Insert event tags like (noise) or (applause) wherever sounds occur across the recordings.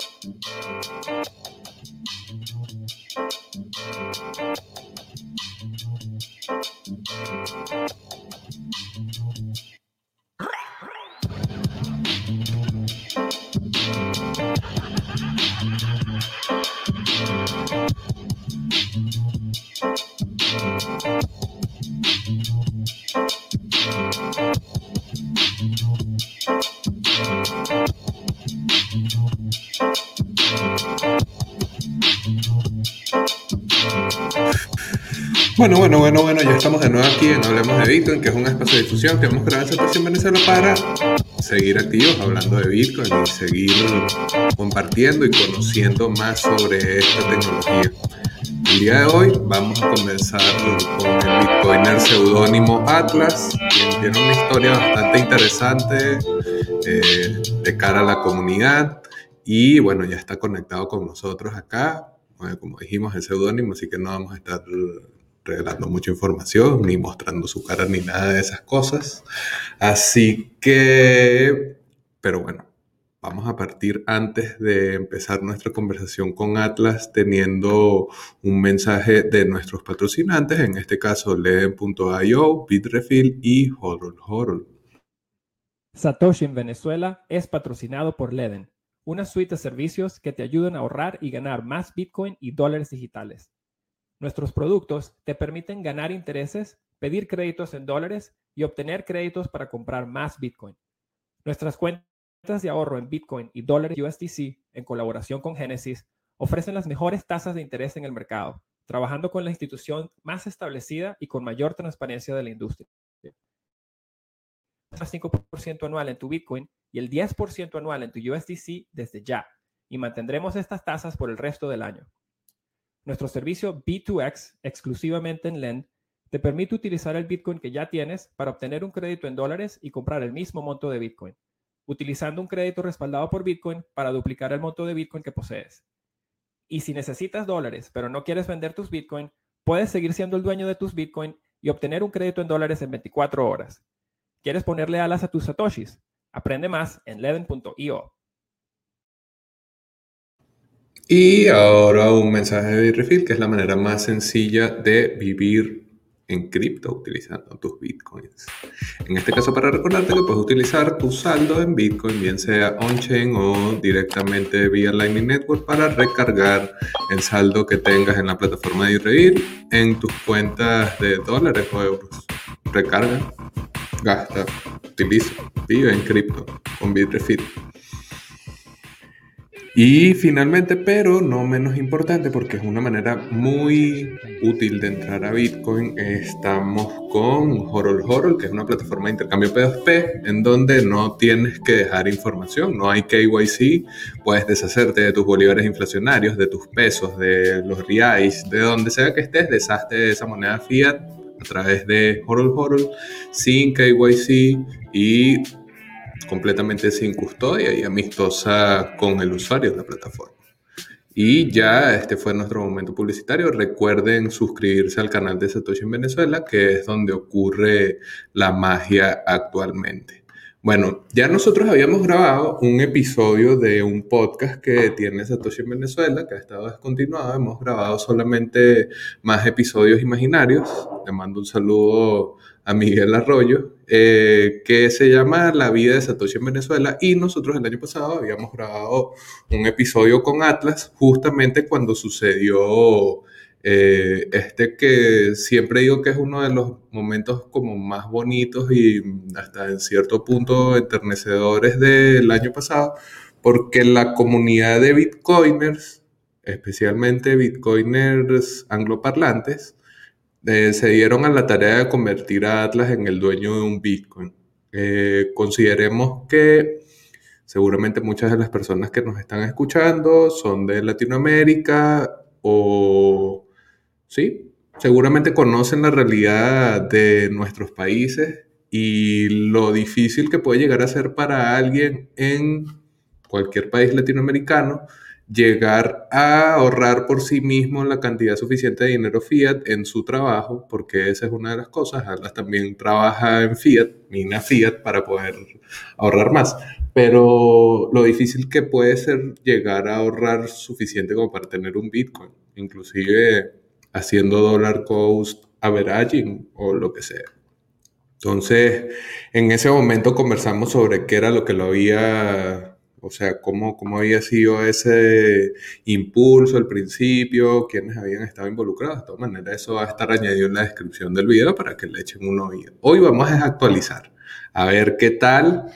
Thank you. Bueno, bueno, bueno, bueno, ya estamos de nuevo aquí en Hablemos de Bitcoin, que es un espacio de difusión que hemos creado en Venezuela para seguir activos hablando de Bitcoin y seguir compartiendo y conociendo más sobre esta tecnología. El día de hoy vamos a comenzar con el Bitcoiner seudónimo Atlas, quien tiene una historia bastante interesante eh, de cara a la comunidad y bueno, ya está conectado con nosotros acá. como dijimos, es seudónimo, así que no vamos a estar revelando mucha información, ni mostrando su cara, ni nada de esas cosas. Así que, pero bueno, vamos a partir antes de empezar nuestra conversación con Atlas teniendo un mensaje de nuestros patrocinantes, en este caso Leden.io, Bitrefill y Horol Horol. Satoshi en Venezuela es patrocinado por Leden, una suite de servicios que te ayudan a ahorrar y ganar más Bitcoin y dólares digitales. Nuestros productos te permiten ganar intereses, pedir créditos en dólares y obtener créditos para comprar más Bitcoin. Nuestras cuentas de ahorro en Bitcoin y dólares USDC, en colaboración con Genesis, ofrecen las mejores tasas de interés en el mercado, trabajando con la institución más establecida y con mayor transparencia de la industria. 5% anual en tu Bitcoin y el 10% anual en tu USDC desde ya, y mantendremos estas tasas por el resto del año. Nuestro servicio B2X, exclusivamente en Lend, te permite utilizar el Bitcoin que ya tienes para obtener un crédito en dólares y comprar el mismo monto de Bitcoin, utilizando un crédito respaldado por Bitcoin para duplicar el monto de Bitcoin que posees. Y si necesitas dólares, pero no quieres vender tus Bitcoin, puedes seguir siendo el dueño de tus Bitcoin y obtener un crédito en dólares en 24 horas. ¿Quieres ponerle alas a tus satoshis? Aprende más en leden.io. Y ahora un mensaje de Bitrefill, que es la manera más sencilla de vivir en cripto utilizando tus bitcoins. En este caso, para recordarte que puedes utilizar tu saldo en bitcoin, bien sea on-chain o directamente vía Lightning Network, para recargar el saldo que tengas en la plataforma de Reír en tus cuentas de dólares o euros. Recarga, gasta, utiliza, vive en cripto con Bitrefill. Y finalmente, pero no menos importante, porque es una manera muy útil de entrar a Bitcoin, estamos con Horol Horol, que es una plataforma de intercambio P2P, en donde no tienes que dejar información, no hay KYC, puedes deshacerte de tus bolívares inflacionarios, de tus pesos, de los reais, de donde sea que estés, deshazte de esa moneda fiat a través de Horol Horol, sin KYC y completamente sin custodia y amistosa con el usuario de la plataforma. Y ya este fue nuestro momento publicitario. Recuerden suscribirse al canal de Satoshi en Venezuela, que es donde ocurre la magia actualmente. Bueno, ya nosotros habíamos grabado un episodio de un podcast que tiene Satoshi en Venezuela, que ha estado descontinuado. Hemos grabado solamente más episodios imaginarios. Le mando un saludo a Miguel Arroyo, eh, que se llama La vida de Satoshi en Venezuela y nosotros el año pasado habíamos grabado un episodio con Atlas justamente cuando sucedió eh, este que siempre digo que es uno de los momentos como más bonitos y hasta en cierto punto enternecedores del año pasado, porque la comunidad de bitcoiners, especialmente bitcoiners angloparlantes, se dieron a la tarea de convertir a Atlas en el dueño de un Bitcoin. Eh, consideremos que seguramente muchas de las personas que nos están escuchando son de Latinoamérica o, sí, seguramente conocen la realidad de nuestros países y lo difícil que puede llegar a ser para alguien en cualquier país latinoamericano llegar a ahorrar por sí mismo la cantidad suficiente de dinero fiat en su trabajo, porque esa es una de las cosas. Atlas también trabaja en fiat, mina fiat, para poder ahorrar más. pero lo difícil que puede ser llegar a ahorrar suficiente como para tener un Bitcoin, inclusive haciendo dollar cost averaging o lo que sea. Entonces, en ese momento conversamos sobre qué era lo que lo había, o sea, cómo, cómo había sido ese impulso al principio, quiénes habían estado involucrados. De todas maneras, eso va a estar añadido en la descripción del video para que le echen un oído. Hoy vamos a actualizar, a ver qué tal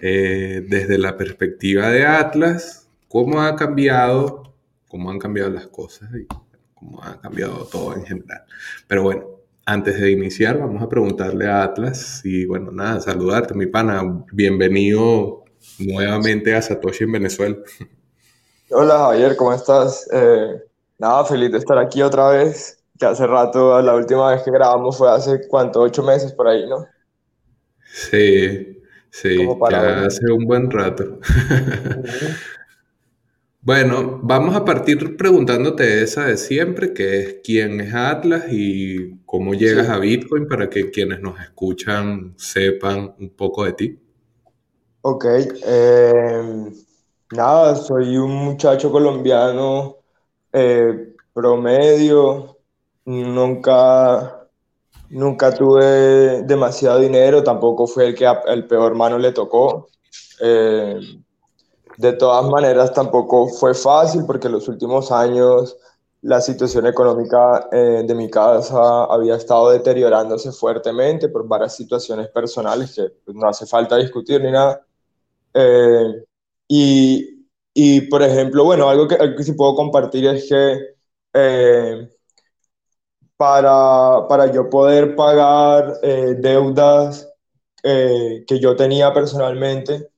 eh, desde la perspectiva de Atlas, cómo ha cambiado, cómo han cambiado las cosas y cómo ha cambiado todo en general. Pero bueno, antes de iniciar, vamos a preguntarle a Atlas y bueno, nada, saludarte, mi pana. Bienvenido nuevamente a Satoshi en Venezuela. (laughs) Hola Javier, ¿cómo estás? Eh, nada, feliz de estar aquí otra vez. Que hace rato, la última vez que grabamos fue hace cuánto, ocho meses por ahí, ¿no? Sí, Sí, ya hace un buen rato. (laughs) bueno, vamos a partir preguntándote esa de siempre, que es quién es Atlas y cómo llegas a Bitcoin para que quienes nos escuchan sepan un poco de ti. Ok, em, nada, soy un muchacho colombiano eh, promedio, nunca Nunca tuve demasiado dinero, tampoco fue el que el peor mano le tocó. Eh, de todas maneras, tampoco fue fácil porque en los últimos años la situación económica eh, de mi casa había estado deteriorándose fuertemente por varias situaciones personales que pues, no hace falta discutir ni nada. Eh, y, y, por ejemplo, bueno, algo que, algo que sí puedo compartir es que para, para yo poder pagar eh, deudas eh, que yo tenía personalmente,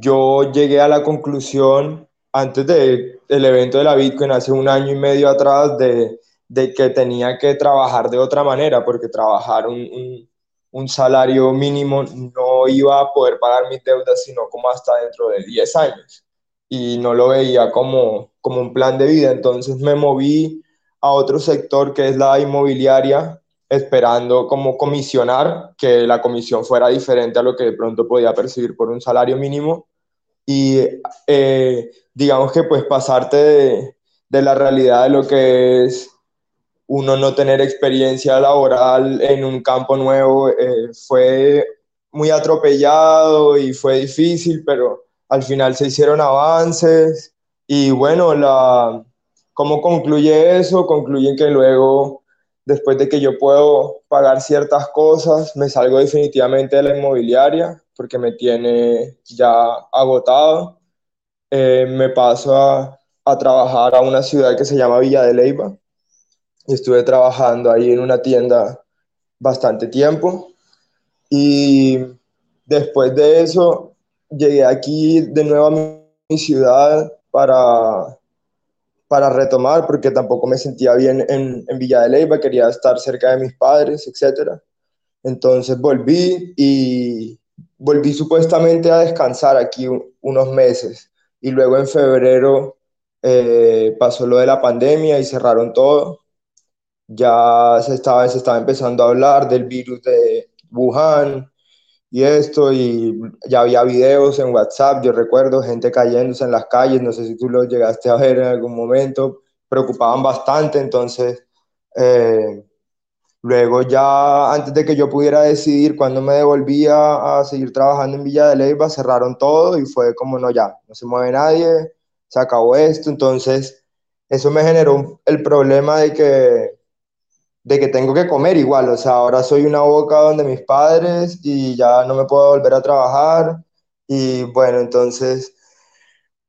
yo llegué a la conclusión antes del evento de la Bitcoin hace un año y medio atrás de, de que tenía que trabajar de otra manera, porque trabajar un, un, un, salario mínimo no iba a poder pagar mis deudas, sino como hasta dentro de 10 años. Y no lo veía como, como un plan de vida. Entonces me moví a otro sector que es la inmobiliaria, esperando como comisionar, que la comisión fuera diferente a lo que de pronto podía percibir por un salario mínimo. Y eh, digamos que pues pasarte de, de, la realidad de lo que es uno no tener experiencia laboral en un campo nuevo eh, fue muy atropellado y fue difícil, pero al final se hicieron avances y bueno, la, ¿Cómo concluye eso? Concluye que luego, después de que yo puedo pagar ciertas cosas, me salgo definitivamente de la inmobiliaria porque me tiene ya agotado. Eh, me paso a, a trabajar a una ciudad que se llama Villa de Leyva y estuve trabajando ahí en una tienda bastante tiempo. Y después de eso, llegué aquí de nuevo a mi ciudad para para retomar, porque tampoco me sentía bien en, en Villa de Leyva, quería estar cerca de mis padres, etc. Entonces volví y volví supuestamente a descansar aquí unos meses. Y luego en febrero eh, pasó lo de la pandemia y cerraron todo. Ya se estaba, se estaba empezando a hablar del virus de Wuhan, y esto, y ya había videos en WhatsApp, yo recuerdo gente cayéndose en las calles, no sé si tú lo llegaste a ver en algún momento, preocupaban bastante, entonces eh, luego ya antes de que yo pudiera decidir cuándo me devolvía a seguir trabajando en Villa de Leyva, cerraron todo y fue como no ya, no se mueve nadie, se acabó esto, entonces eso me generó el problema de que de que tengo que comer igual, o sea, ahora soy una boca donde mis padres y ya no me puedo volver a trabajar y bueno, entonces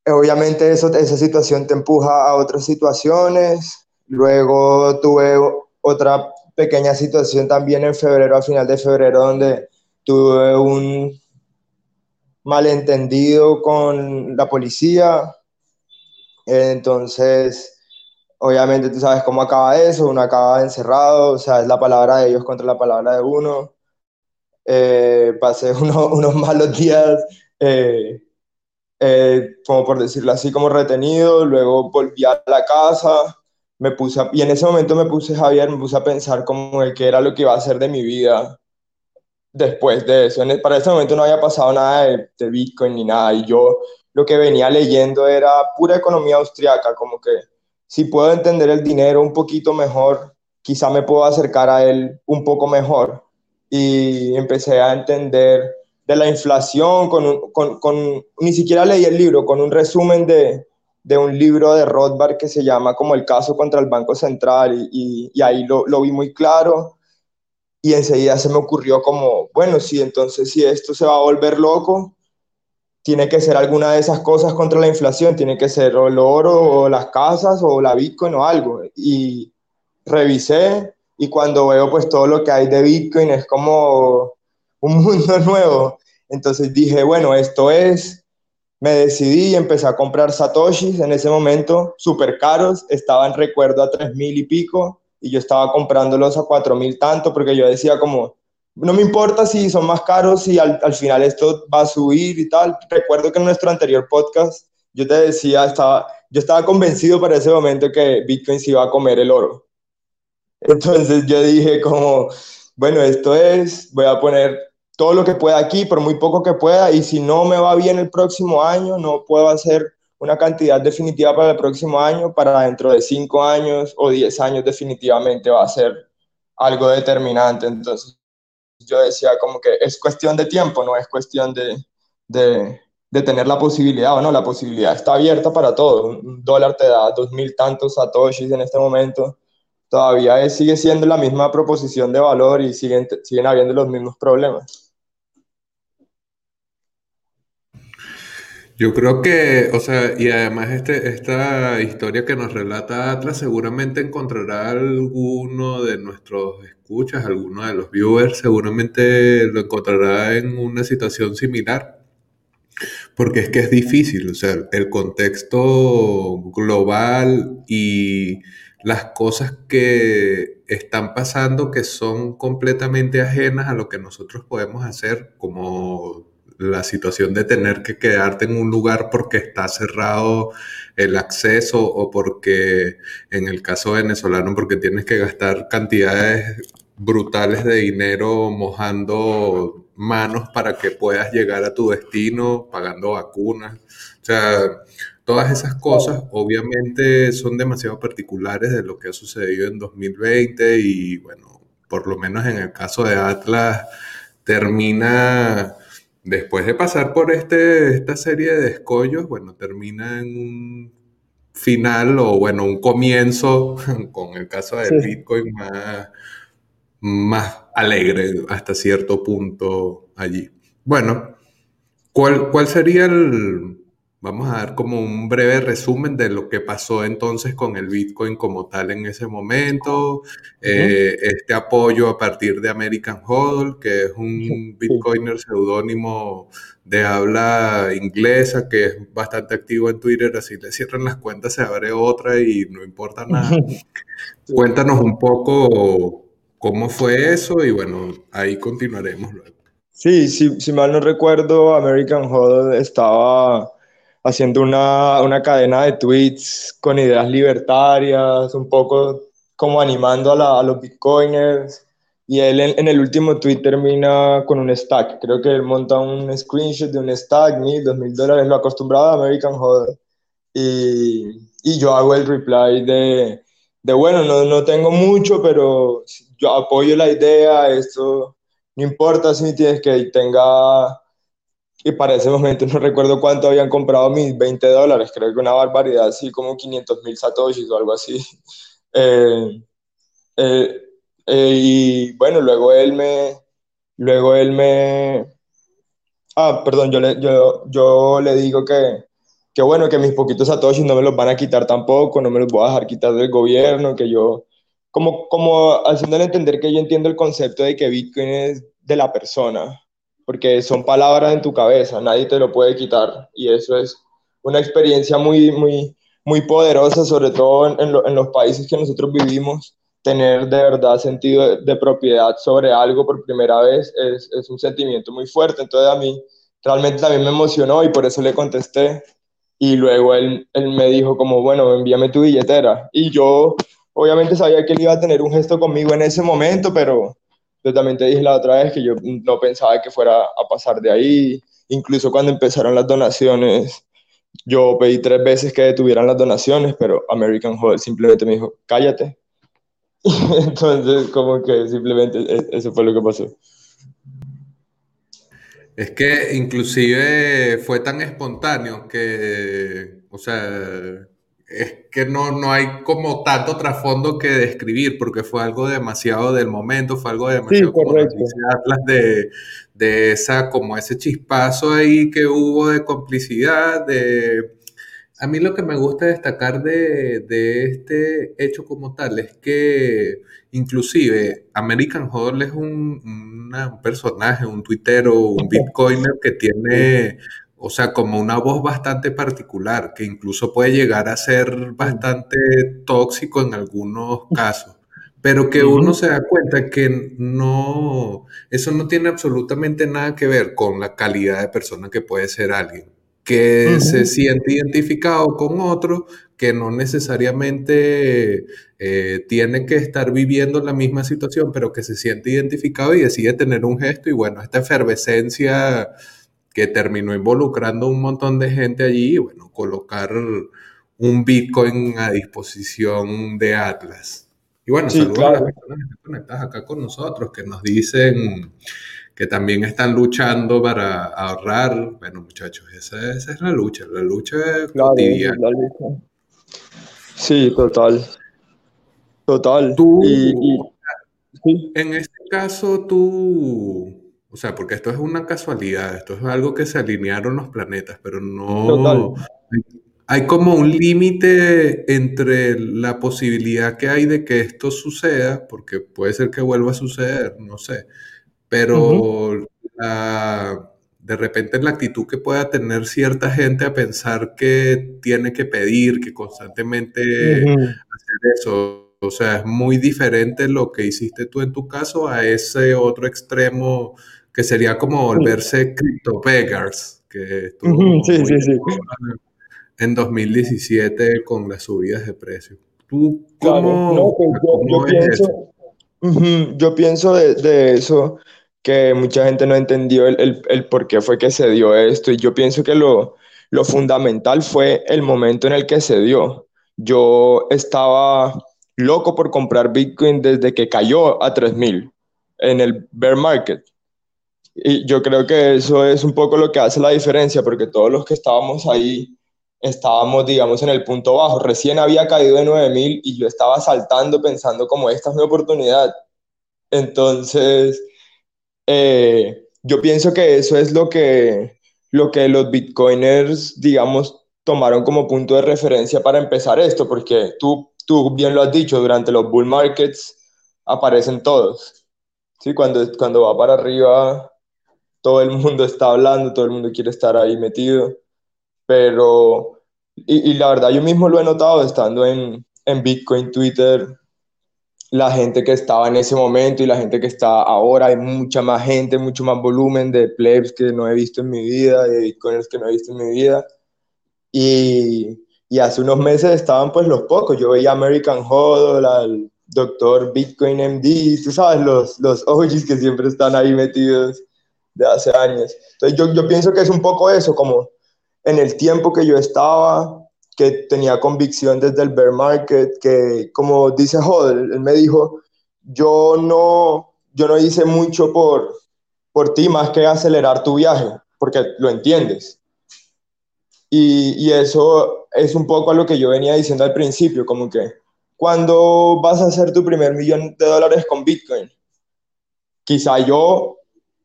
obviamente eso, esa situación te empuja a otras situaciones, luego tuve otra pequeña situación también en febrero, a final de febrero, donde tuve un malentendido con la policía, entonces obviamente tú sabes cómo acaba eso, uno acaba encerrado, o sea, es la palabra de ellos contra la palabra de uno. Eh, pasé (laughs) unos malos días, eh, eh, como por decirlo así, como retenido, luego volví a la casa, me puse y en ese momento me puse, Javier, me puse a pensar como de qué era lo que iba a hacer de mi vida después de eso. Para ese momento no había pasado nada de, Bitcoin ni nada. Y yo lo que venía leyendo era pura economía austriaca, como que si puedo entender el dinero un poquito mejor, quizá me puedo acercar a él un poco mejor. Y empecé a entender de la inflación, con, con, con, ni siquiera leí el libro, con un resumen de, de, un libro de Rothbard que se llama como el caso contra el Banco Central y, y, ahí lo, lo, vi muy claro y enseguida se me ocurrió como, bueno, sí, entonces si esto se va a volver loco, tiene que ser alguna de esas cosas contra la inflación, tiene que ser el oro o las casas o la Bitcoin o algo. Y revisé y cuando veo pues todo lo que hay de Bitcoin es como un (laughs) mundo nuevo. Entonces dije, bueno, esto es, me decidí y empecé a comprar satoshis en ese momento, súper caros, estaban recuerdo a tres mil y pico y yo estaba comprándolos a cuatro mil tanto porque yo decía como, no me importa si son más caros y al, al, final esto va a subir y tal. Recuerdo que en nuestro anterior podcast yo te decía, estaba, yo estaba convencido para ese momento que Bitcoin se iba a comer el oro. Entonces yo dije como, bueno, esto es, voy a poner todo lo que pueda aquí, por muy poco que pueda, y si no me va bien el próximo año, no puedo hacer una cantidad definitiva para el próximo año, para dentro de cinco años o diez años definitivamente va a ser algo determinante. Entonces yo decía como que es cuestión de tiempo, no es cuestión de, de, tener la posibilidad o no, la posibilidad está abierta para todo. Un dólar te da dos mil tantos satoshis en este momento. Todavía sigue siendo la misma proposición de valor y siguen, siguen habiendo los mismos problemas. Yo creo que, o sea, y además este, esta historia que nos relata Atlas seguramente encontrará alguno de nuestros escuchas, alguno de los viewers, seguramente lo encontrará en una situación similar. Porque es que es difícil, o sea, el contexto global y las cosas que están pasando que son completamente ajenas a lo que nosotros podemos hacer como la situación de tener que quedarte en un lugar porque está cerrado el acceso o porque, en el caso venezolano, porque tienes que gastar cantidades brutales de dinero mojando manos para que puedas llegar a tu destino, pagando vacunas. O sea, todas esas cosas obviamente son demasiado particulares de lo que ha sucedido en 2020 y bueno, por lo menos en el caso de Atlas termina después de pasar por este, esta serie de escollos, bueno, termina en un final o bueno, un comienzo (laughs) con el caso del Bitcoin más, más alegre hasta cierto punto allí. Bueno, ¿cuál, cuál sería el, Vamos a dar como un breve resumen de lo que pasó entonces con el Bitcoin como tal en ese momento, eh, este apoyo a partir de American Hodl, que es un Bitcoiner seudónimo de habla inglesa que es bastante activo en Twitter, así le cierran las cuentas, se abre otra y no importa nada. (laughs) Cuéntanos un poco cómo fue eso y bueno, ahí continuaremos luego. Sí, sí si mal no recuerdo, American Hodl estaba haciendo una, una, cadena de tweets con ideas libertarias, un poco como animando a, a los bitcoiners. Y él en, el último tweet termina con un stack. Creo que él monta un screenshot de un stack, mil, dos mil dólares, lo acostumbrado a American Hodl. Y, y, yo hago el reply de, de bueno, no, no tengo mucho, pero yo apoyo la idea, esto no importa si tienes que tenga y para ese momento no recuerdo cuánto habían comprado mis 20 dólares, creo que una barbaridad, así como 500 mil satoshis o algo así. (laughs) Eh, eh, eh, y bueno, luego él me, luego él me, ah, perdón, yo le, yo, yo le digo que, que bueno, que mis poquitos satoshis no me los van a quitar tampoco, no me los voy a dejar quitar del gobierno, que yo, como, como haciéndole entender que yo entiendo el concepto de que Bitcoin es de la persona, porque son palabras en tu cabeza, nadie te lo puede quitar y eso es una experiencia muy, muy, muy poderosa, sobre todo en, en, los países que nosotros vivimos, tener de verdad sentido de, propiedad sobre algo por primera vez es, es, un sentimiento muy fuerte, entonces a mí realmente también me emocionó y por eso le contesté. Y luego él, él me dijo como, bueno, envíame tu billetera y yo obviamente sabía que él iba a tener un gesto conmigo en ese momento, pero yo también te dije la otra vez que yo no pensaba que fuera a pasar de ahí. Incluso cuando empezaron las donaciones, yo pedí tres veces que detuvieran las donaciones, pero American Hodl simplemente me dijo, cállate. (laughs) Entonces, como que simplemente e-, eso fue lo que pasó. Es que inclusive fue tan espontáneo que, o sea, es que no, no hay como tanto trasfondo que describir, porque fue algo demasiado del momento, fue algo demasiado como de, de esa, como ese chispazo ahí que hubo de complicidad, de a mí lo que me gusta destacar de, este hecho como tal es que inclusive American Hodl es un, un personaje, un tuitero, un (laughs) bitcoiner que tiene o sea, como una voz bastante particular, que incluso puede llegar a ser bastante tóxico en algunos casos, pero que uno se da cuenta que no, eso no tiene absolutamente nada que ver con la calidad de persona que puede ser alguien, que se siente identificado con otro, que no necesariamente eh, tiene que estar viviendo la misma situación, pero que se siente identificado y decide tener un gesto y bueno, esta efervescencia que terminó involucrando un montón de gente allí y bueno, colocar un Bitcoin a disposición de Atlas. Y bueno, saludos a las personas que están conectadas acá con nosotros, que nos dicen que también están luchando para ahorrar. Bueno, muchachos, esa, es la lucha, la lucha cotidiana. Sí, total. Total. Tú, En este caso, tú o sea, porque esto es una casualidad, esto es algo que se alinearon los planetas, pero no... Hay como un límite entre la posibilidad que hay de que esto suceda, porque puede ser que vuelva a suceder, no sé, pero de repente la actitud que pueda tener cierta gente a pensar que tiene que pedir, que constantemente hacer eso, o sea, es muy diferente lo que hiciste tú en tu caso a ese otro extremo que sería como volverse Crypto Beggars, que estuvo sí, sí, sí. en 2017 con las subidas de precio. ¿Tú cómo, pues yo, pienso, yo, pienso, de, eso que mucha gente no entendió el, el, por qué fue que se dio esto y yo pienso que lo, lo fundamental fue el momento en el que se dio. Yo estaba loco por comprar Bitcoin desde que cayó a 3000 en el bear market. Y yo creo que eso es un poco lo que hace la diferencia, porque todos los que estábamos ahí estábamos, digamos, en el punto bajo. Recién había caído de 9000 y yo estaba saltando pensando como esta es mi oportunidad. Entonces, eh, yo pienso que eso es lo que, lo que los bitcoiners, digamos, tomaron como punto de referencia para empezar esto, porque tú, tú bien lo has dicho, durante los bull markets aparecen todos. ¿sí? Cuando, cuando va para arriba todo el mundo está hablando, todo el mundo quiere estar ahí metido, pero, y, la verdad yo mismo lo he notado estando en, en Bitcoin, Twitter, la gente que estaba en ese momento y la gente que está ahora, hay mucha más gente, mucho más volumen de plebs que no he visto en mi vida, de bitcoiners que no he visto en mi vida. Y, y hace unos meses estaban pues los pocos, yo veía American Hodl, al doctor Bitcoin MD, tú sabes, los, los OGs que siempre están ahí metidos de hace años. Entonces yo, yo pienso que es un poco eso, como en el tiempo que yo estaba, que tenía convicción desde el bear market, que como dice Hodel, él me dijo, yo no, yo no hice mucho por, por ti más que acelerar tu viaje, porque lo entiendes. Y, y, eso es un poco a lo que yo venía diciendo al principio, como que cuando vas a hacer tu primer millón de dólares con Bitcoin, quizá yo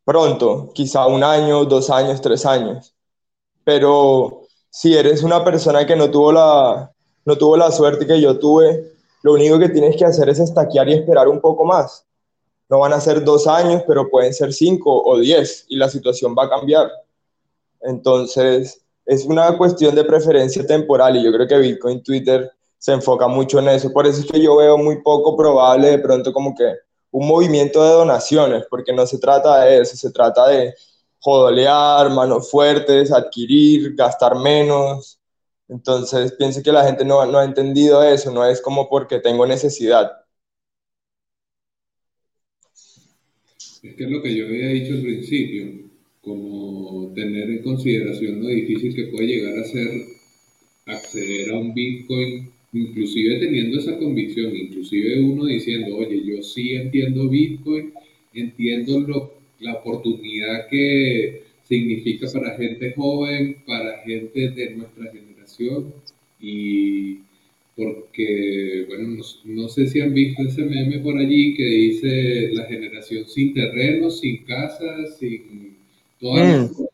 pronto, quizá un año, dos años, tres años. Pero si eres una persona que no tuvo la, no tuvo la suerte que yo tuve, lo único que tienes que hacer es estaquear y esperar un poco más. No van a ser dos años, pero pueden ser cinco o diez y la situación va a cambiar. Entonces, es una cuestión de preferencia temporal y yo creo que Bitcoin Twitter se enfoca mucho en eso. Por eso es que yo veo muy poco probable de pronto como que un movimiento de donaciones, porque no se trata de eso, se trata de jodolear, manos fuertes, adquirir, gastar menos. Entonces, pienso que la gente no, no ha entendido eso, no es como porque tengo necesidad. Es que es lo que yo había dicho al principio, como tener en consideración lo difícil que puede llegar a ser acceder a un Bitcoin, inclusive teniendo esa convicción, inclusive uno diciendo, oye, yo sí entiendo Bitcoin, entiendo lo, la oportunidad que significa para gente joven, para gente de nuestra generación y porque, bueno, no, sé si han visto ese meme por allí que dice la generación sin terreno, sin casa, sin todas mm.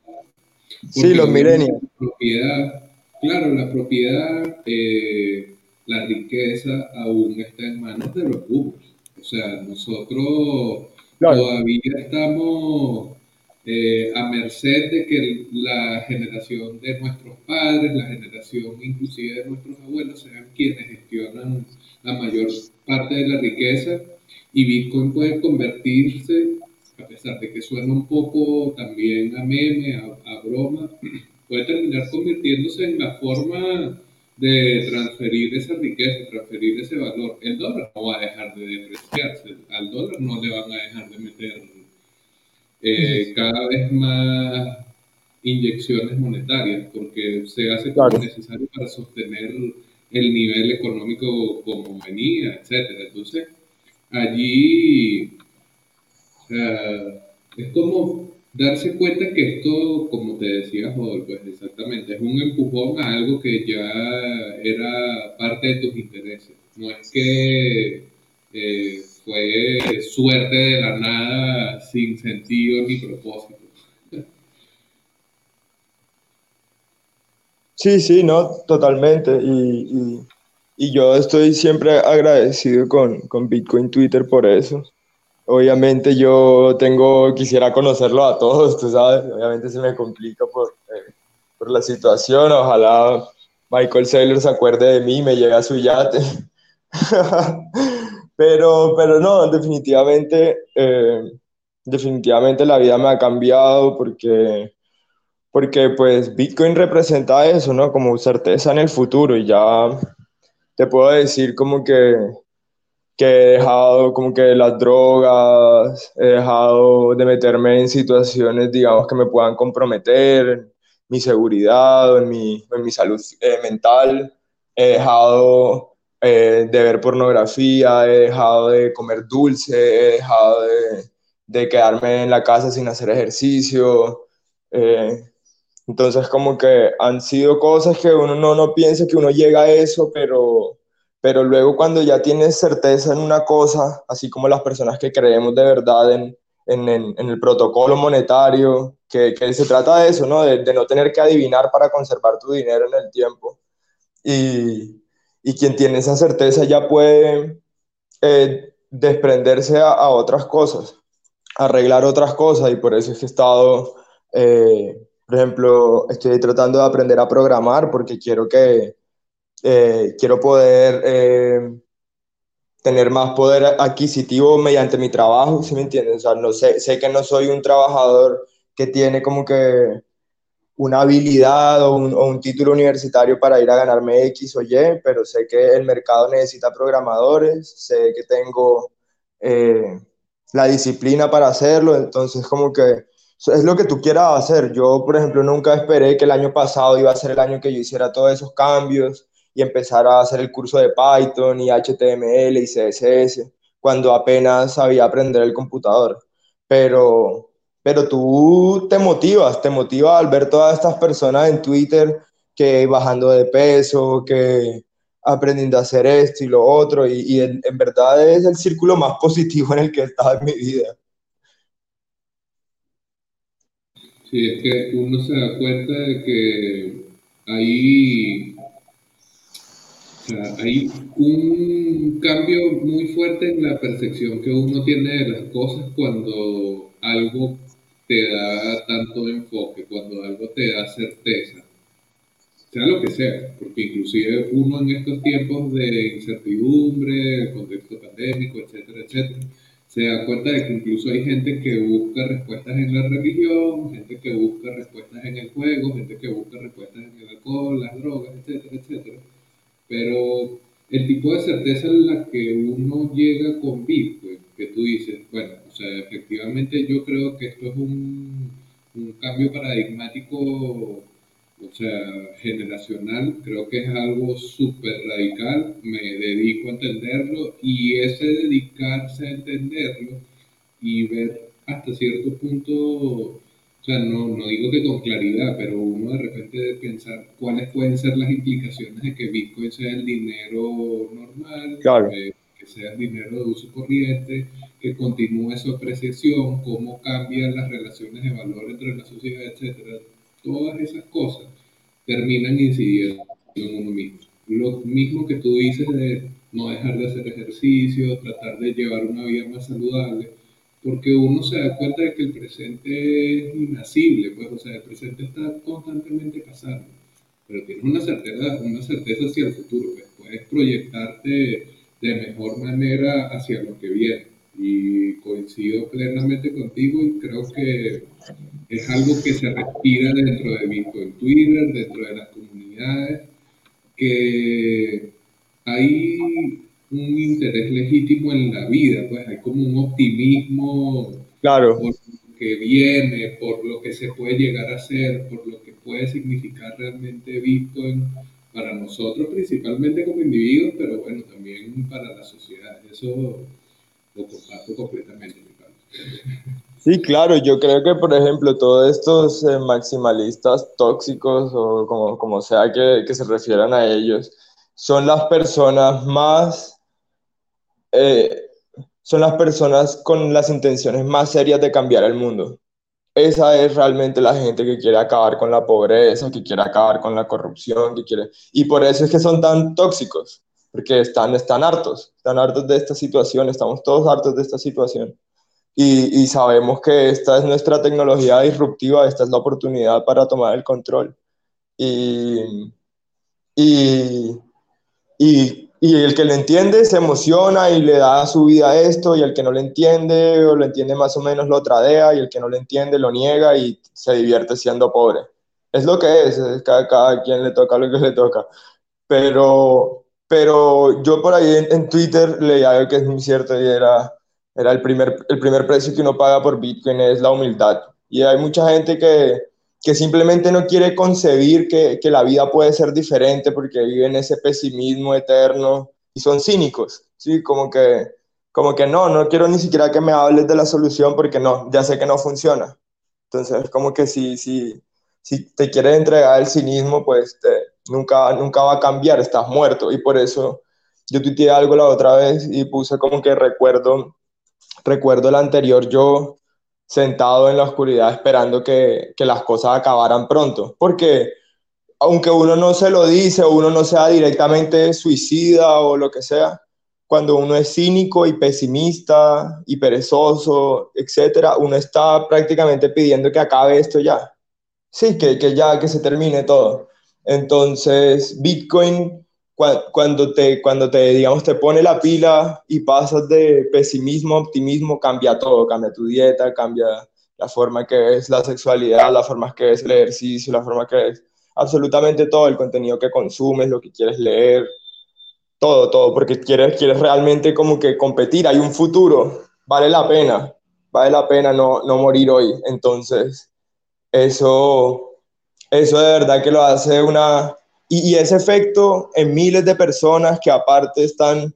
Sí, los millennials. Propiedad, claro, la propiedad, eh, la riqueza aún está en manos de los boomers. O sea, nosotros todavía estamos eh, a merced de que la generación de nuestros padres, la generación inclusive de nuestros abuelos, sean quienes gestionan la mayor parte de la riqueza y Bitcoin puede convertirse, a pesar de que suena un poco también a meme, a, broma, puede terminar convirtiéndose en la forma de transferir esa riqueza, transferir ese valor. El dólar no va a dejar de depreciarse, al dólar no le van a dejar de meter eh, cada vez más inyecciones monetarias, porque se hace como necesario para sostener el nivel económico como venía, etcétera. Entonces, allí es como darse cuenta que esto, como te decía Joder, pues exactamente, es un empujón a algo que ya era parte de tus intereses. No es que eh, fue suerte de la nada, sin sentido ni propósito. Sí, sí, no, totalmente. Y, yo estoy siempre agradecido con, Bitcoin Twitter por eso. Obviamente yo tengo, quisiera conocerlo a todos, tú sabes, obviamente se me complica por, eh, por la situación. Ojalá Michael Saylor se acuerde de mí y me llegue a su yate. (laughs) Pero, pero no, definitivamente, eh, definitivamente la vida me ha cambiado porque, porque pues Bitcoin representa eso, ¿no? Como certeza en el futuro y ya te puedo decir como que, que he dejado como que las drogas, he dejado de meterme en situaciones, digamos, que me puedan comprometer en mi seguridad, en mi, en mi salud eh, mental, he dejado eh, de ver pornografía, he dejado de comer dulce, he dejado de, quedarme en la casa sin hacer ejercicio. Eh, entonces como que han sido cosas que uno no, no piensa que uno llega a eso, pero, pero luego cuando ya tienes certeza en una cosa, así como las personas que creemos de verdad en, en, en, el protocolo monetario, que, que, se trata de eso, ¿no? De, de, no tener que adivinar para conservar tu dinero en el tiempo. Y, y quien tiene esa certeza ya puede eh, desprenderse a, otras cosas, arreglar otras cosas y por eso es que he estado, eh, por ejemplo, estoy tratando de aprender a programar porque quiero que, eh, quiero poder tener más poder adquisitivo mediante mi trabajo, ¿sí me entiendes? O sea, no sé, sé que no soy un trabajador que tiene como que una habilidad o un, título universitario para ir a ganarme X o Y, pero sé que el mercado necesita programadores, sé que tengo eh, la disciplina para hacerlo, entonces como que es lo que tú quieras hacer. Yo, por ejemplo, nunca esperé que el año pasado iba a ser el año que yo hiciera todos esos cambios y empezar a hacer el curso de Python y HTML y CSS, cuando apenas sabía aprender el computador. Pero pero tú te motivas, te motivas al ver todas estas personas en Twitter que bajando de peso, que aprendiendo a hacer esto y lo otro, y, en, verdad es el círculo más (laughs) positivo en el que he estado en mi vida. Sí, es que uno se da cuenta de que hay, hay un cambio muy fuerte en la percepción que uno tiene de las cosas cuando algo te da tanto enfoque, cuando algo te da certeza, sea lo que sea, porque inclusive uno en estos tiempos de incertidumbre, contexto pandémico, etcétera, etcétera, se da cuenta de que incluso hay gente que busca respuestas en la religión, gente que busca respuestas en el juego, gente que busca respuestas en el alcohol, las drogas, etcétera, etcétera. Pero el tipo de certeza en la que uno llega con Bitcoin que tú dices, bueno, o sea, efectivamente yo creo que esto es un, un cambio paradigmático, o sea, generacional, creo que es algo súper radical, me dedico a entenderlo y ese dedicarse a entenderlo y ver hasta cierto punto, o sea, no, no digo que con claridad, pero uno de repente de pensar cuáles pueden ser las implicaciones de que Bitcoin sea el dinero normal, Claro. que, que sea el dinero de uso corriente, que continúe su apreciación, cómo cambian las relaciones de valor entre la sociedad, etcétera. Todas esas cosas terminan incidiendo en uno mismo. Lo mismo que tú dices de no dejar de hacer ejercicio, tratar de llevar una vida más saludable, porque uno se da cuenta de que el presente es inacible, pues, o sea, el presente está constantemente pasando, pero tienes una certeza, una certeza hacia el futuro, pues, puedes proyectarte de mejor manera hacia lo que viene. Y coincido plenamente contigo y creo que es algo que se respira dentro de Bitcoin Twitter, dentro de las comunidades, que hay un interés legítimo en la vida, pues hay como un optimismo Claro. por lo que viene, por lo que se puede llegar a ser, por lo que puede significar realmente Bitcoin para nosotros, principalmente como individuos, pero bueno, también para la sociedad. Eso lo comparto completamente. Sí, claro, yo creo que, por ejemplo, todos estos eh, maximalistas tóxicos o como, como sea que, que se refieran a ellos, son las personas más, eh, son las personas con las intenciones más serias de cambiar el mundo. Esa es realmente la gente que quiere acabar con la pobreza, que quiere acabar con la corrupción, que quiere... Y por eso es que son tan tóxicos, porque están, están hartos, están hartos de esta situación, estamos todos hartos de esta situación. Y, y sabemos que esta es nuestra tecnología disruptiva, esta es la oportunidad para tomar el control. Y, y, y, y el que lo entiende se emociona y le da su vida a esto, y el que no lo entiende o lo entiende más o menos lo tradea, y el que no lo entiende lo niega y se divierte siendo pobre. Es lo que es, cada, cada quien le toca lo que le toca. Pero, pero yo por ahí en, en Twitter leí algo que es muy cierto y era, era el primer, el primer precio que uno paga por Bitcoin es la humildad. Y hay mucha gente que, que simplemente no quiere concebir que, que la vida puede ser diferente porque viven ese pesimismo eterno y son cínicos, ¿sí? Como que, como que no, no quiero ni siquiera que me hables de la solución porque no, ya sé que no funciona. Entonces, como que si, si, si te quieres entregar al cinismo, pues nunca, nunca va a cambiar, estás muerto. Y por eso yo tuiteé algo la otra vez y puse como que recuerdo, recuerdo el anterior yo sentado en la oscuridad esperando que, que las cosas acabaran pronto. Porque aunque uno no se lo dice uno no sea directamente suicida o lo que sea, cuando uno es cínico y pesimista y perezoso, etcétera, uno está prácticamente pidiendo que acabe esto ya. Sí, que, que ya, que se termine todo. Entonces, Bitcoin, cuando te, cuando te, digamos, te pone la pila y pasas de pesimismo a optimismo, cambia todo, cambia tu dieta, cambia la forma que ves la sexualidad, la forma que ves el ejercicio, la forma que ves absolutamente todo, el contenido que consumes, lo que quieres leer, todo, todo, porque quieres, quieres realmente como que competir, hay un futuro, vale la pena, vale la pena no, no morir hoy. Entonces, eso, eso de verdad que lo hace una... Y, ese efecto en miles de personas que aparte están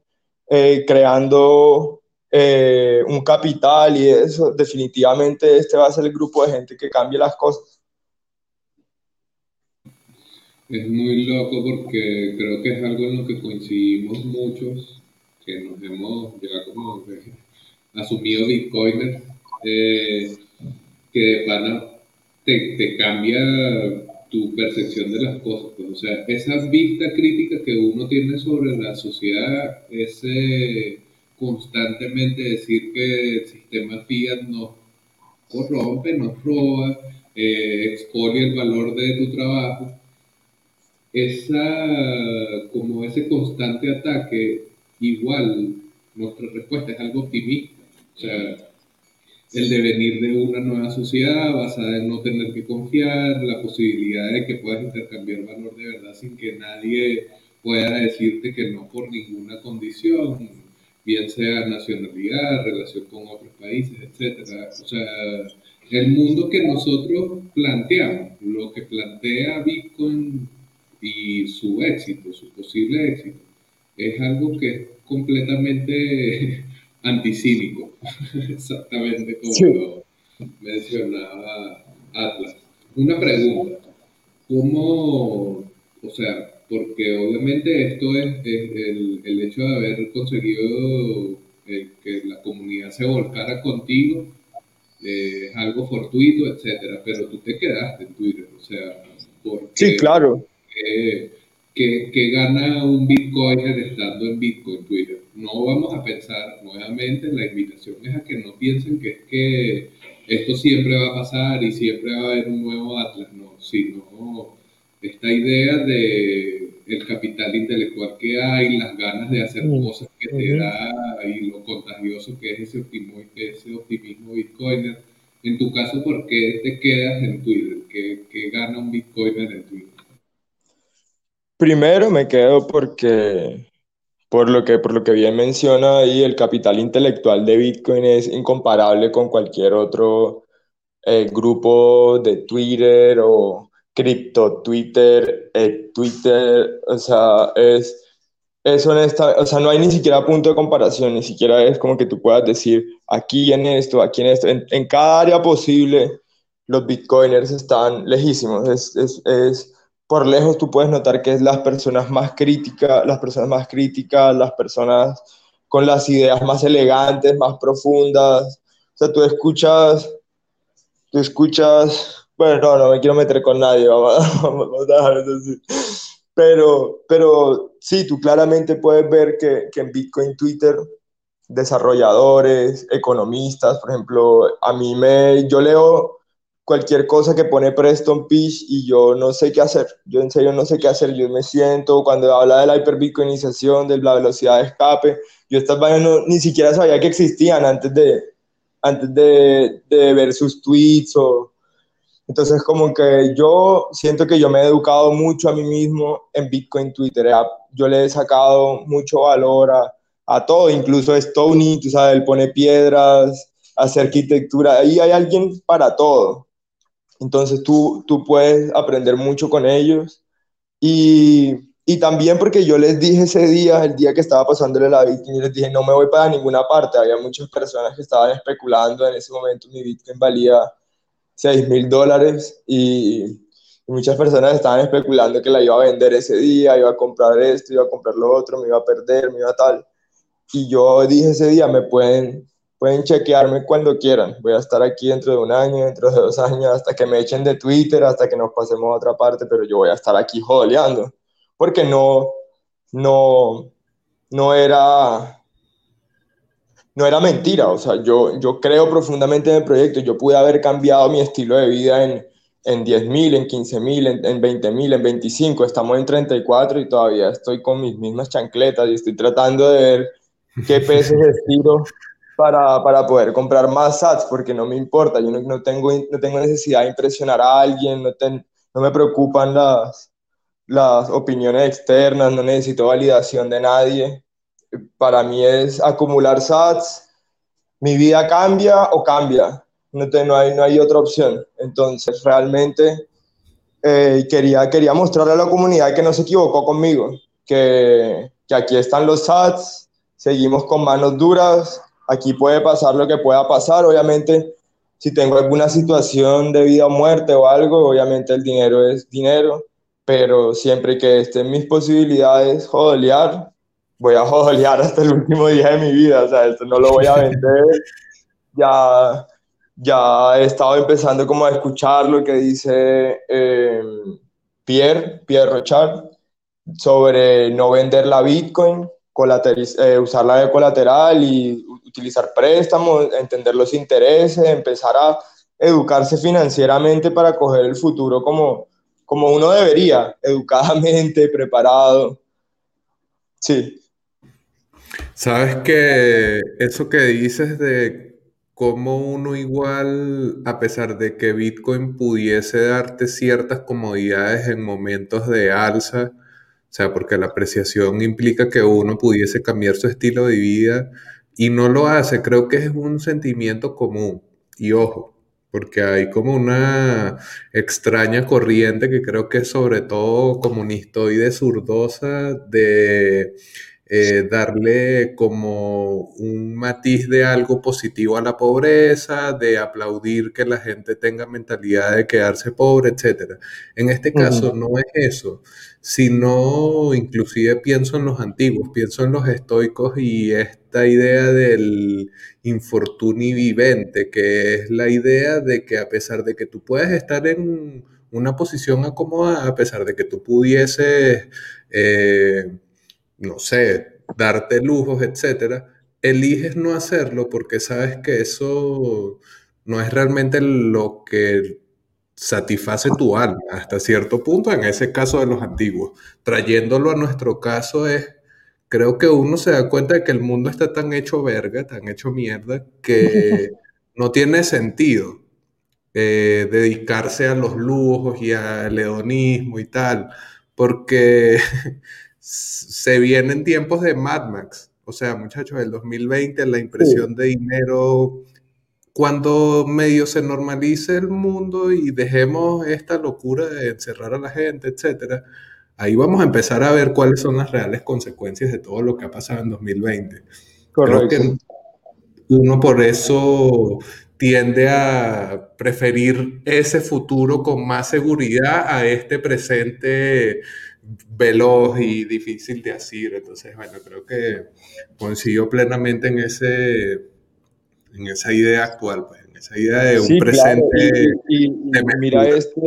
eh, creando eh, un capital y eso, definitivamente este va a ser el grupo de gente que cambie las cosas. Es muy loco porque creo que es algo en lo que coincidimos muchos, que nos hemos ya como que asumido bitcoiners, eh, que de pana te, te cambia tu percepción de las cosas. Pues, o sea, esa vista crítica que uno tiene sobre la sociedad, ese constantemente decir que el sistema fiat nos corrompe, nos roba, eh, el valor de tu trabajo esa, como ese constante ataque, igual nuestra respuesta es algo optimista. O sea, el devenir de una nueva sociedad basada en no tener que confiar, la posibilidad de que puedas intercambiar valor de verdad sin que nadie pueda decirte que no por ninguna condición, bien sea nacionalidad, relación con otros países, etcétera. O sea, el mundo que nosotros planteamos, lo que plantea Bitcoin y su éxito, su posible éxito, es algo que es completamente anticínico, (laughs) exactamente como lo mencionaba Atlas. Una pregunta, ¿cómo, o sea, porque obviamente esto es, el, el, hecho de haber conseguido eh, que la comunidad se volcara contigo, eh, es algo fortuito, etcétera, pero tú te quedaste en Twitter, o sea, porque, sí, claro. que, gana un Bitcoiner estando en Bitcoin Twitter. No vamos a pensar nuevamente, la invitación es a que no piensen que es que esto siempre va a pasar y siempre va a haber un nuevo Atlas, no, sino esta idea de el capital intelectual que hay, las ganas de hacer mm, cosas que te da y lo contagioso que es ese optimismo, ese optimismo bitcoiner. En tu caso, ¿por qué te quedas en Twitter? ¿Qué, gana un bitcoiner en Twitter? Primero me quedo porque, por lo que, por lo que bien menciona ahí, el capital intelectual de Bitcoin es incomparable con cualquier otro eh, grupo de Twitter o cripto, Twitter, eh, Twitter, o sea, es, es honesta, o sea, no hay ni siquiera punto de comparación, ni siquiera es como que tú puedas decir aquí en esto, aquí en esto, en, en cada área posible los bitcoiners están lejísimos, es, es, es, por lejos tú puedes notar que es las personas más críticas, las personas más críticas, las personas con las ideas más elegantes, más profundas, o sea, tú escuchas, tú escuchas bueno, no, no me quiero meter con nadie, (laughs) vamos, a dejar eso así. Pero, pero sí, tú claramente puedes ver que, que en Bitcoin Twitter, desarrolladores, economistas, por ejemplo, a mí me, yo leo cualquier cosa que pone Preston Peace y yo no sé qué hacer. Yo en serio no sé qué hacer. Yo me siento, cuando habla de la hiperbitcoinización, de la velocidad de escape, yo estas vainas no, ni siquiera sabía que existían antes de, antes de, de ver sus tweets o, entonces, como que yo siento que yo me he educado mucho a mí mismo en Bitcoin Twitter. Yo le he sacado mucho valor a, a todo, incluso Stony, tú sabes, él pone piedras, hace arquitectura. Ahí hay alguien para todo. Entonces, tú, tú puedes aprender mucho con ellos. Y, y también porque yo les dije ese día, el día que estaba pasándole la Bitcoin, les dije, no me voy para ninguna parte. Había muchas personas que estaban especulando en ese momento, mi Bitcoin valía 6 mil dólares y, muchas personas estaban especulando que la iba a vender ese día, iba a comprar esto, iba a comprar lo otro, me iba a perder, me iba a tal. Y yo dije ese día, me pueden, pueden chequearme cuando quieran. Voy a estar aquí dentro de un año, dentro de dos años, hasta que me echen de Twitter, hasta que nos pasemos a otra parte, pero yo voy a estar aquí jodeando. Porque no, no, no era no era mentira, o sea, yo, yo creo profundamente en el proyecto, yo pude haber cambiado mi estilo de vida en, en 10.000, en 15.000, en, en 20.000, en 25, estamos en 34 y todavía estoy con mis mismas chancletas y estoy tratando de ver qué pesos estiro para, para poder comprar más sats, porque no me importa, yo no, no, tengo, no tengo necesidad de impresionar a alguien, no, no me preocupan las, las opiniones externas, no necesito validación de nadie, para mí es acumular sats, mi vida cambia o cambia, no, no, hay, no hay otra opción. Entonces, realmente eh, quería, quería mostrarle a la comunidad que no se equivocó conmigo, que, que aquí están los sats, seguimos con manos duras, aquí puede pasar lo que pueda pasar, obviamente si tengo alguna situación de vida o muerte o algo, obviamente el dinero es dinero, pero siempre que estén mis posibilidades, jodolear, voy a jodolear (laughs) hasta el último día de mi vida, o sea, esto no lo voy a vender. (laughs) ya, ya he estado empezando como a escuchar lo que dice eh, Pierre, Pierre Rochard, sobre no vender la Bitcoin, eh, usarla de colateral y utilizar préstamos, entender los intereses, empezar a educarse financieramente para coger el futuro como, como uno debería, (laughs) educadamente, preparado. Sí. Sabes que eso que dices de cómo uno igual, a pesar de que Bitcoin pudiese darte ciertas comodidades en momentos de alza, O sea, porque la apreciación implica que uno pudiese cambiar su estilo de vida y no lo hace. Creo que es un sentimiento común. Y ojo, porque hay como una extraña corriente que creo que es sobre todo comunistoide zurdosa de eh, darle como un matiz de algo positivo a la pobreza, de aplaudir que la gente tenga mentalidad de quedarse pobre, etc. En este caso no es eso, sino inclusive pienso en los antiguos, pienso en los estoicos y esta idea del infortuni vivente, que es la idea de que a pesar de que tú puedes estar en una posición acomodada, a pesar de que tú pudieses... Eh, no sé, darte lujos, etcétera, eliges no hacerlo porque sabes que eso no es realmente lo que satisface tu alma hasta cierto punto, en ese caso de los antiguos. Trayéndolo a nuestro caso es, creo que uno se da cuenta de que el mundo está tan hecho verga, tan hecho mierda, que (laughs) no tiene sentido eh, dedicarse a los lujos y al hedonismo y tal, porque (laughs) se vienen tiempos de Mad Max. O sea, muchachos, el 2020, la impresión de dinero, cuando medio se normalice el mundo y dejemos esta locura de encerrar a la gente, etcétera, ahí vamos a empezar a ver cuáles son las reales consecuencias de todo lo que ha pasado en 2020. Creo que uno por eso tiende a preferir ese futuro con más seguridad a este presente veloz y difícil de asir. Entonces, bueno, creo que coincido plenamente en, ese, en esa idea actual, pues, en esa idea de un presente. Y, mira este,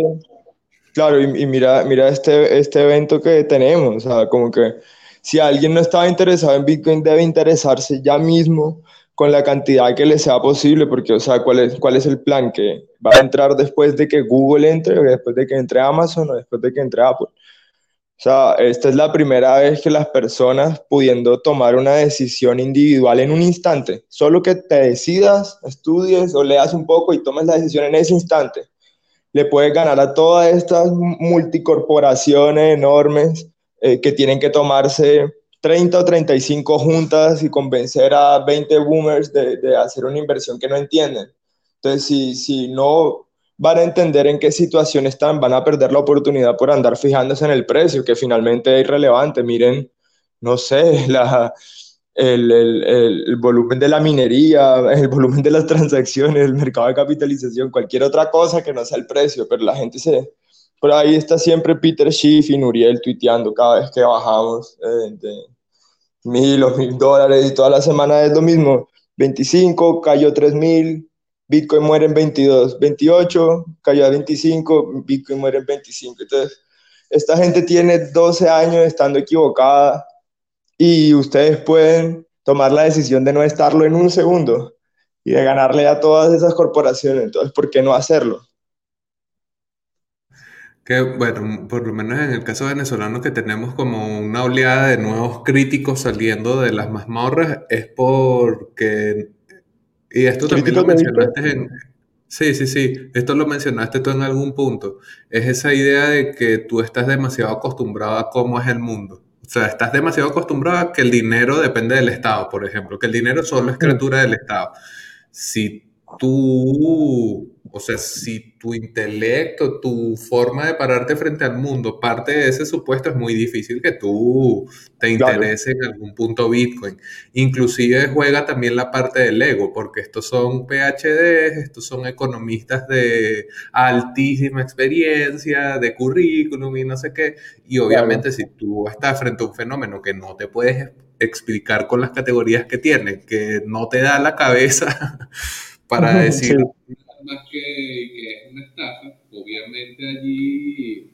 claro, y, mira, mira este, este evento que tenemos, o sea, como que si alguien no estaba interesado en Bitcoin, debe interesarse ya mismo con la cantidad que le sea posible, porque, o sea, ¿cuál es, cuál es el plan? Que va a entrar después de que Google entre, o después de que entre Amazon, o después de que entre Apple. O sea, esta es la primera vez que las personas pudiendo tomar una decisión individual en un instante, solo que te decidas, estudies o leas un poco y tomes la decisión en ese instante, le puedes ganar a todas estas multicorporaciones enormes eh, que tienen que tomarse 30 o 35 juntas y convencer a 20 boomers de, de hacer una inversión que no entienden. Entonces, si, si no van a entender en qué situación están, van a perder la oportunidad por andar fijándose en el precio, que finalmente es irrelevante. Miren, no sé, (laughs) la, el, el, el, volumen de la minería, (laughs) el volumen de las transacciones, el mercado de capitalización, cualquier otra cosa que no sea el precio, pero la gente se... Por ahí está siempre Peter Schiff y Nuriel tuiteando cada vez que bajamos eh, de mil o mil dólares y toda la semana es lo mismo. 25, cayó 3 mil, Bitcoin muere en 22, 28, cayó a 25, Bitcoin muere en 25. Entonces, esta gente tiene 12 años estando equivocada y ustedes pueden tomar la decisión de no estarlo en un segundo y de ganarle a todas esas corporaciones. Entonces, ¿por qué no hacerlo? Que bueno, por lo menos en el caso venezolano que tenemos como una oleada de nuevos críticos saliendo de las mazmorras es porque y esto también lo mencionaste en... Sí, sí, sí, esto lo mencionaste tú en algún punto. Es esa idea de que tú estás demasiado acostumbrado a cómo es el mundo. O sea, estás demasiado acostumbrado a que el dinero depende del Estado, por ejemplo, que el dinero solo es criatura del Estado. Si tú o sea, si tu intelecto, tu forma de pararte frente al mundo parte de ese supuesto, es muy difícil que tú te interese en algún punto Bitcoin. Inclusive juega también la parte del ego, porque estos son PhDs, estos son economistas de altísima experiencia, de currículum y no sé qué. Y obviamente si tú estás frente a un fenómeno que no te puedes explicar con las categorías que tienes, que no te da la cabeza (laughs) para decir más que, que, es una estafa, obviamente allí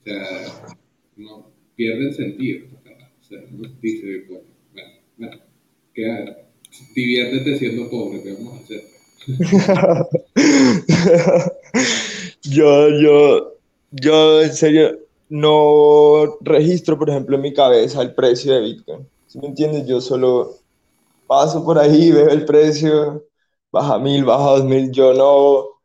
o sea, no pierden sentido. O sea, uno dice, bueno, bueno, bueno queda, diviértete siendo pobre, ¿qué vamos a hacer? (laughs) yo, yo, yo en serio no registro, por ejemplo, en mi cabeza el precio de Bitcoin. ¿Sí me entiendes? Yo solo paso por ahí, veo el precio, baja mil, baja dos mil, yo no,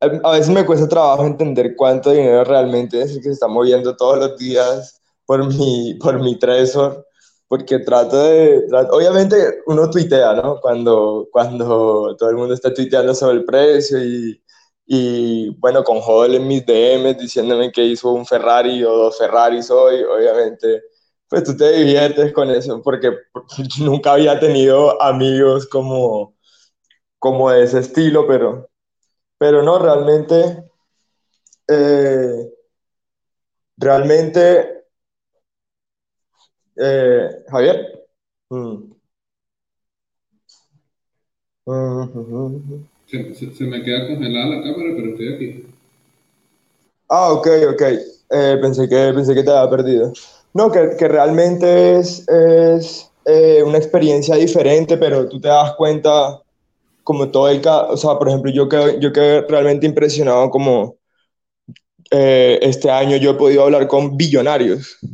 a veces me cuesta trabajo entender cuánto dinero realmente es el que se está moviendo todos los días por mi, por mi Trezor, porque trato de, obviamente uno tuitea, ¿no? Cuando, cuando todo el mundo está tuiteando sobre el precio y, y bueno, con Hodel en mis DMs diciéndome que hizo un Ferrari o dos Ferraris hoy, obviamente, pues tú te diviertes con eso, porque (laughs) nunca había tenido amigos como, como de ese estilo, pero, pero no, realmente, eh, realmente, eh, Javier. Mm. Se, me queda congelada la cámara, pero estoy aquí. Ah, ok, ok. Eh, pensé, que, pensé que te había perdido. No, que, que realmente es, es eh, una experiencia diferente, pero tú te das cuenta como todo el o sea, por ejemplo, yo quedé, yo quedé realmente impresionado como eh, este año yo he podido hablar con billonarios, o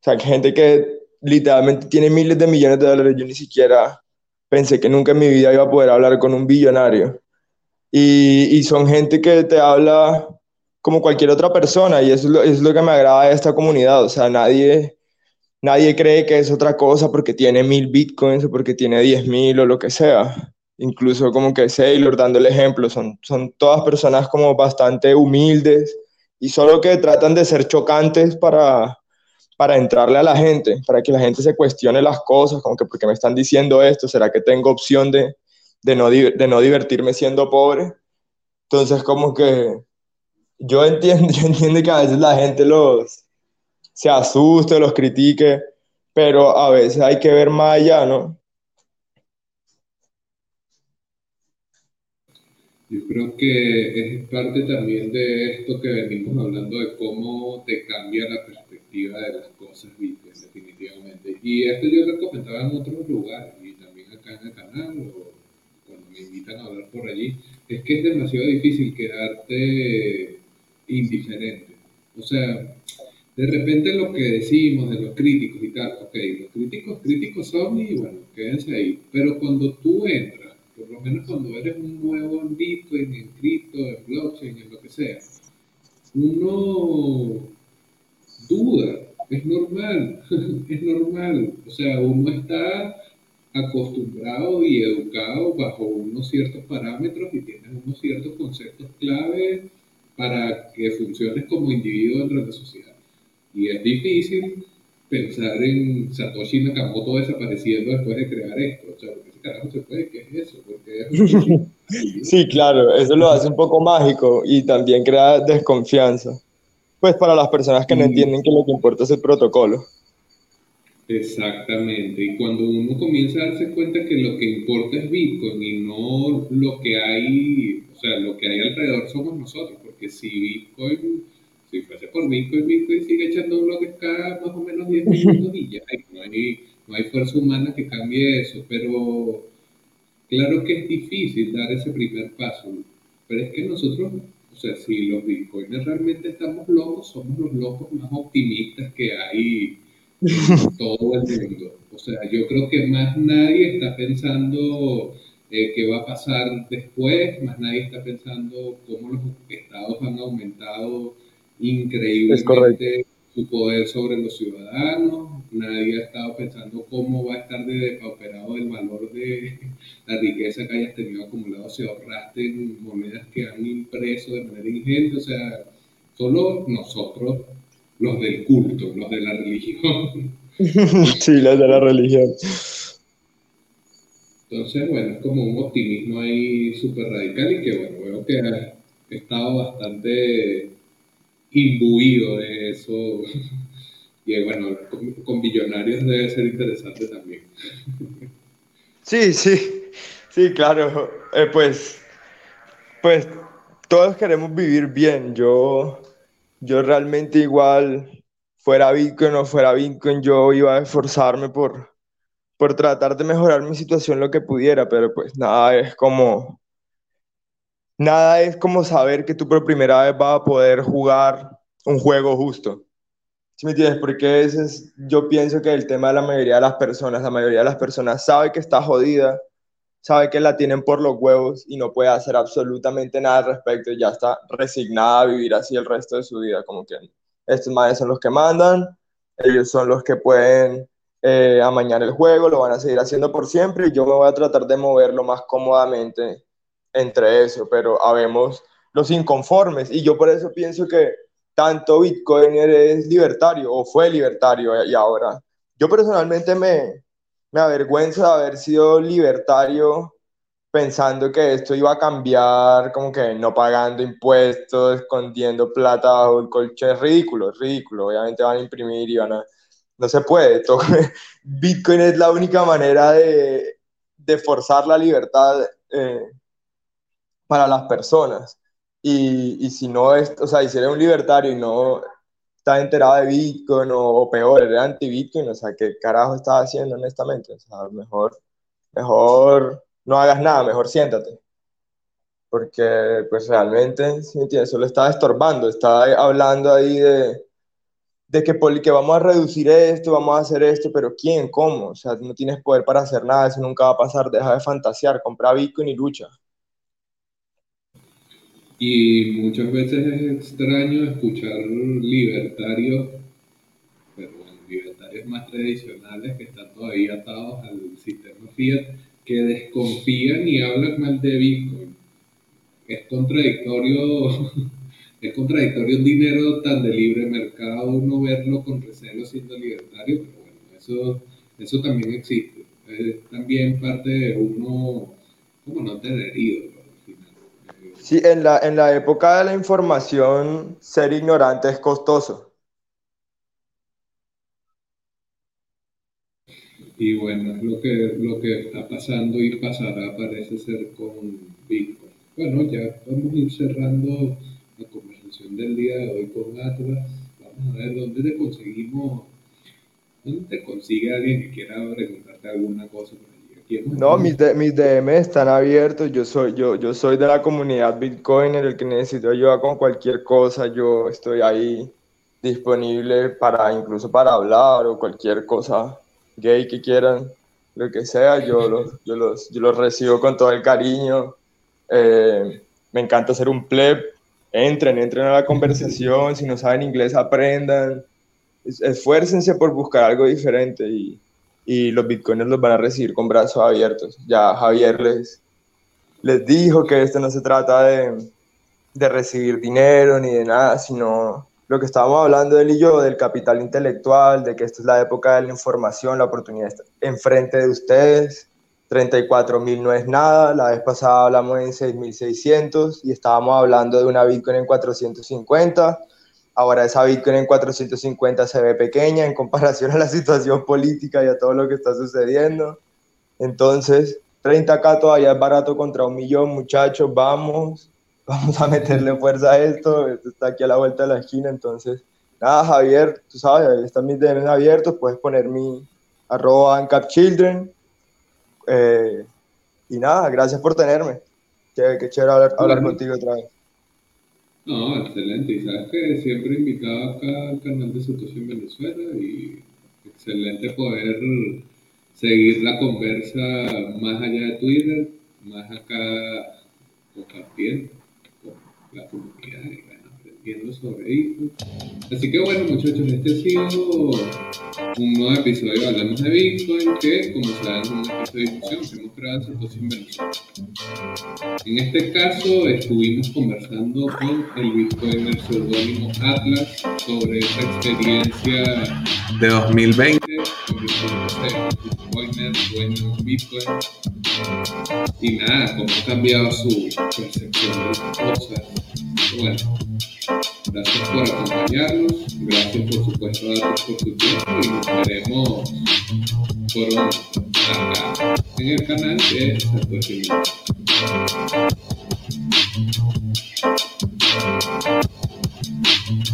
sea, gente que literalmente tiene miles de millones de dólares, yo ni siquiera pensé que nunca en mi vida iba a poder hablar con un billonario. Y, son gente que te habla como cualquier otra persona y eso es lo, es lo que me agrada de esta comunidad. O sea, nadie, nadie cree que es otra cosa porque tiene mil bitcoins o porque tiene diez mil o lo que sea. Incluso como que Sailor dando el ejemplo, son, son todas personas como bastante humildes y solo que tratan de ser chocantes para, para entrarle a la gente, para que la gente se cuestione las cosas, como que porque me están diciendo esto, ¿será que tengo opción de, de no, de no divertirme siendo pobre. Entonces, como que yo entiendo, (laughs) yo entiendo que a veces la gente los se asuste, los critique, pero a veces hay que ver más allá, ¿no? Yo creo que es parte también de esto que venimos hablando de cómo te cambia la perspectiva de las cosas, definitivamente. Y esto yo lo comentaba en otros lugares, y también acá en el canal, o me invitan a hablar por allí, es que es demasiado difícil quedarte indiferente. O sea, de repente lo que decimos de los críticos y tal, ok, los críticos críticos son y bueno, quédense ahí. Pero cuando tú entras, por lo menos cuando eres un nuevo en Bitcoin, en cripto, en blockchain, en lo que sea, uno duda, es normal, (laughs) es normal. O sea, uno está acostumbrado y educado bajo unos ciertos parámetros y tienes unos ciertos conceptos clave para que funciones como individuo dentro de la sociedad. Y es difícil pensar en Satoshi Nakamoto desapareciendo después de crear esto. O sea, ¿qué carajo se puede? ¿Qué es eso? Porque (laughs) sí, claro, eso lo hace un poco mágico y también crea desconfianza. Pues para las personas que no entienden que lo que importa es el protocolo. Exactamente, y cuando uno comienza a darse cuenta que lo que importa es Bitcoin y no lo que hay, o sea, lo que hay alrededor somos nosotros, porque si Bitcoin, si fuese por Bitcoin, Bitcoin sigue echando bloques cada más o menos 10 minutos (laughs) y ya, no hay, no hay fuerza humana que cambie eso, pero claro que es difícil dar ese primer paso, pero es que nosotros, o sea, si los Bitcoiners realmente estamos locos, somos los locos más optimistas que hay (laughs) todo el mundo. O sea, yo creo que más nadie está pensando eh, qué va a pasar después, más nadie está pensando cómo los estados han aumentado increíblemente su poder sobre los ciudadanos, nadie ha estado pensando cómo va a estar de depauperado el valor de la riqueza que hayas tenido acumulado si ahorraste en monedas que han impreso de manera ingente, o sea, solo nosotros los del culto, los de la religión. (laughs) sí, los de la religión. Entonces, bueno, es como un optimismo ahí súper radical y que, bueno, veo que ha estado bastante imbuido de eso. (laughs) Y bueno, con, billonarios debe ser interesante también. Sí, sí, sí, claro. Eh, pues, pues todos queremos vivir bien. Yo, yo realmente igual, fuera Bitcoin o fuera Bitcoin, yo iba a esforzarme por, por tratar de mejorar mi situación lo que pudiera, pero pues nada es como, nada es como saber que tú por primera vez vas a poder jugar un juego justo. ¿Sí me entiendes? Porque ese es, yo pienso que el tema de la mayoría de las personas, la mayoría de las personas sabe que está jodida, sabe que la tienen por los huevos y no puede hacer absolutamente nada al respecto, ya está resignada a vivir así el resto de su vida, como que estos madres son los que mandan, ellos son los que pueden eh, amañar el juego, lo van a seguir haciendo por siempre y yo me voy a tratar de moverlo más cómodamente entre eso, pero habemos los inconformes y yo por eso pienso que tanto Bitcoin es libertario o fue libertario y ahora. Yo personalmente me, me avergüenzo de haber sido libertario pensando que esto iba a cambiar, como que no pagando impuestos, escondiendo plata bajo el colchón. Es ridículo, es ridículo. Obviamente van a imprimir y van a... No se puede. (laughs) Bitcoin es la única manera de, de forzar la libertad eh, para las personas. Y, y, si no es, o sea, si eres un libertario y no estás enterado de Bitcoin o, peor, eres anti-Bitcoin, o sea, ¿qué carajo estás haciendo honestamente? O sea, mejor, mejor no hagas nada, mejor siéntate. Porque, pues realmente, si entiendes, solo está estorbando, está hablando ahí de, de que, que vamos a reducir esto, vamos a hacer esto, pero ¿quién? ¿Cómo? O sea, no tienes poder para hacer nada, eso nunca va a pasar, deja de fantasear, compra Bitcoin y lucha. Y muchas veces es extraño escuchar libertarios, pero bueno, libertarios más tradicionales que están todavía atados al sistema fiat, que desconfían y hablan mal de Bitcoin. Es contradictorio, (laughs) es contradictorio un dinero tan de libre mercado, uno verlo con recelo siendo libertario, pero bueno, eso, eso también existe. Es también parte de uno, como no tener ídolos Sí, en la, en la época de la información, ser ignorante es costoso. Y bueno, es lo que, lo que está pasando y pasará, parece ser, con Bitcoin. Bueno, ya vamos a ir cerrando la conversación del día de hoy con Atlas. Vamos a ver dónde te conseguimos, dónde te consigue alguien que quiera preguntarte alguna cosa no, mis, mis DM están abiertos. Yo soy, yo, yo soy de la comunidad Bitcoin, en el que necesito ayuda con cualquier cosa. Yo estoy ahí disponible para incluso para hablar o cualquier cosa gay que quieran, lo que sea. Yo (laughs) los, yo los, yo los recibo con todo el cariño. Eh, me encanta ser un pleb. Entren, entren a la conversación. (laughs) Si no saben inglés, aprendan. Esfuércense por buscar algo diferente y y los bitcoins los van a recibir con brazos abiertos. Ya Javier les, les dijo que esto no se trata de, de recibir dinero ni de nada, sino lo que estábamos hablando él y yo, del capital intelectual, de que esta es la época de la información, la oportunidad está enfrente de ustedes. 34 mil no es nada, la vez pasada hablamos en 6.600 y estábamos hablando de una Bitcoin en 450 Ahora esa Bitcoin en 450 se ve pequeña en comparación a la situación política y a todo lo que está sucediendo. Entonces, 30k todavía es barato contra un millón, muchachos, vamos, (laughs) vamos a meterle fuerza a esto, esto está aquí a la vuelta de la esquina, entonces, nada, Javier, tú sabes, ahí están mis DMs abiertos, puedes poner mi arroba ANCAPCHILDREN, eh, y nada, gracias por tenerme, qué, qué chévere hablar, hablar contigo otra vez. No, excelente. Y sabes que siempre invitado acá al canal de Satoshi en Venezuela y excelente poder seguir la conversa más allá de Twitter, más acá compartiendo con la comunidad sobre esto. Así que bueno muchachos, este ha sido un nuevo episodio de Hablamos de Bitcoin que como saben es un espacio de discusión que hemos creado en Satoshi Venezuela. En este caso estuvimos conversando con el Bitcoiner seudónimo Atlas sobre esa experiencia de 2020 con Bitcoiner, dueño de Bitcoin y nada, cómo ha cambiado su percepción de las cosas. Bueno, Gracias por acompañarnos, gracias por supuesto a todos por su tiempo y nos veremos pronto acá en el canal de Satoshi Thank